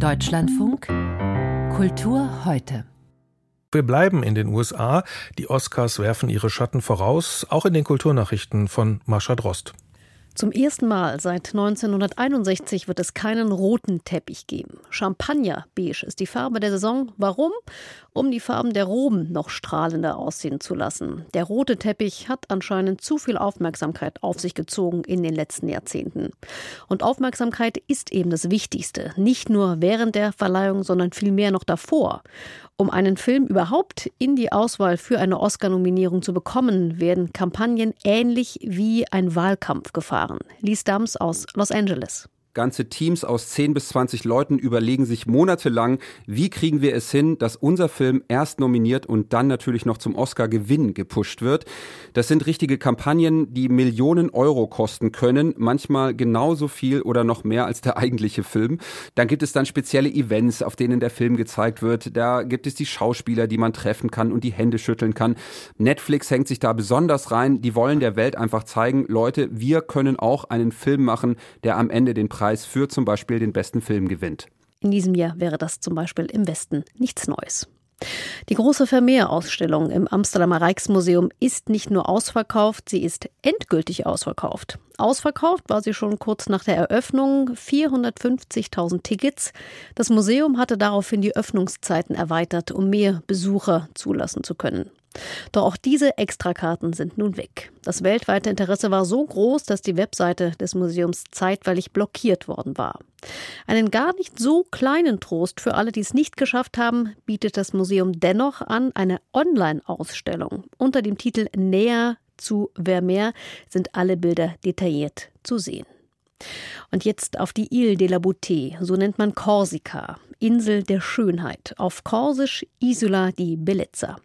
Deutschlandfunk Kultur heute. Wir bleiben in den USA. Die Oscars werfen ihre Schatten voraus, auch in den Kulturnachrichten von Mascha Drost. Zum ersten Mal seit 1961 wird es keinen roten Teppich geben. Champagner-beige ist die Farbe der Saison. Warum? Um die Farben der Roben noch strahlender aussehen zu lassen. Der rote Teppich hat anscheinend zu viel Aufmerksamkeit auf sich gezogen in den letzten Jahrzehnten. Und Aufmerksamkeit ist eben das Wichtigste. Nicht nur während der Verleihung, sondern vielmehr noch davor. Um einen Film überhaupt in die Auswahl für eine Oscar-Nominierung zu bekommen, werden Kampagnen ähnlich wie ein Wahlkampf gefahren. Lies Dams aus Los Angeles. Ganze Teams aus 10 bis 20 Leuten überlegen sich monatelang, wie kriegen wir es hin, dass unser Film erst nominiert und dann natürlich noch zum Oscar-Gewinn gepusht wird. Das sind richtige Kampagnen, die Millionen Euro kosten können, manchmal genauso viel oder noch mehr als der eigentliche Film. Dann gibt es dann spezielle Events, auf denen der Film gezeigt wird. Da gibt es die Schauspieler, die man treffen kann und die Hände schütteln kann. Netflix hängt sich da besonders rein. Die wollen der Welt einfach zeigen, Leute, wir können auch einen Film machen, der am Ende den Preis Preis für zum Beispiel den besten Film gewinnt. In diesem Jahr wäre das zum Beispiel im Westen nichts Neues. Die große Vermeer-Ausstellung im Amsterdamer Rijksmuseum ist nicht nur ausverkauft, sie ist endgültig ausverkauft. Ausverkauft war sie schon kurz nach der Eröffnung, 450.000 Tickets. Das Museum hatte daraufhin die Öffnungszeiten erweitert, um mehr Besucher zulassen zu können. Doch auch diese Extrakarten sind nun weg. Das weltweite Interesse war so groß, dass die Webseite des Museums zeitweilig blockiert worden war. Einen gar nicht so kleinen Trost für alle, die es nicht geschafft haben, bietet das Museum dennoch an eine Online-Ausstellung. Unter dem Titel Näher zu Vermeer sind alle Bilder detailliert zu sehen. Und jetzt auf die Ile de la Beauté, so nennt man Korsika, Insel der Schönheit, auf Korsisch Isola di Bellezza.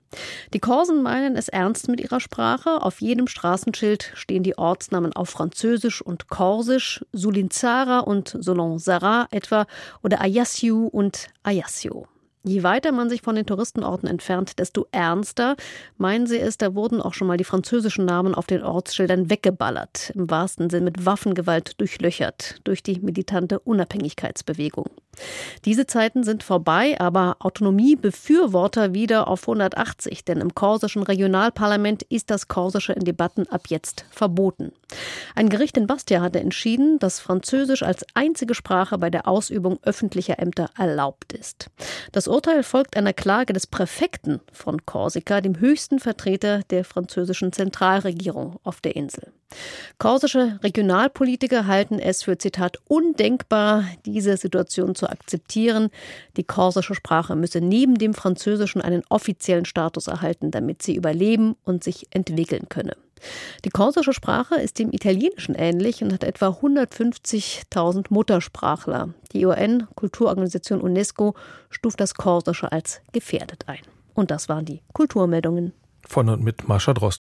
Die Korsen meinen es ernst mit ihrer Sprache. Auf jedem Straßenschild stehen die Ortsnamen auf Französisch und Korsisch, Sulinzara und Solonsara etwa oder Ajaccio und Ajaccio. Je weiter man sich von den Touristenorten entfernt, desto ernster meinen sie es, da wurden auch schon mal die französischen Namen auf den Ortsschildern weggeballert, im wahrsten Sinn mit Waffengewalt durchlöchert durch die militante Unabhängigkeitsbewegung. Diese Zeiten sind vorbei, aber Autonomiebefürworter wieder auf 180, denn im korsischen Regionalparlament ist das Korsische in Debatten ab jetzt verboten. Ein Gericht in Bastia hatte entschieden, dass Französisch als einzige Sprache bei der Ausübung öffentlicher Ämter erlaubt ist. Das Urteil folgt einer Klage des Präfekten von Korsika, dem höchsten Vertreter der französischen Zentralregierung auf der Insel. Korsische Regionalpolitiker halten es für Zitat undenkbar, diese Situation zu akzeptieren. Die korsische Sprache müsse neben dem Französischen einen offiziellen Status erhalten, damit sie überleben und sich entwickeln könne. Die korsische Sprache ist dem Italienischen ähnlich und hat etwa 150.000 Muttersprachler. Die UN-Kulturorganisation UNESCO stuft das Korsische als gefährdet ein. Und das waren die Kulturmeldungen. Von und mit Marsha Drost.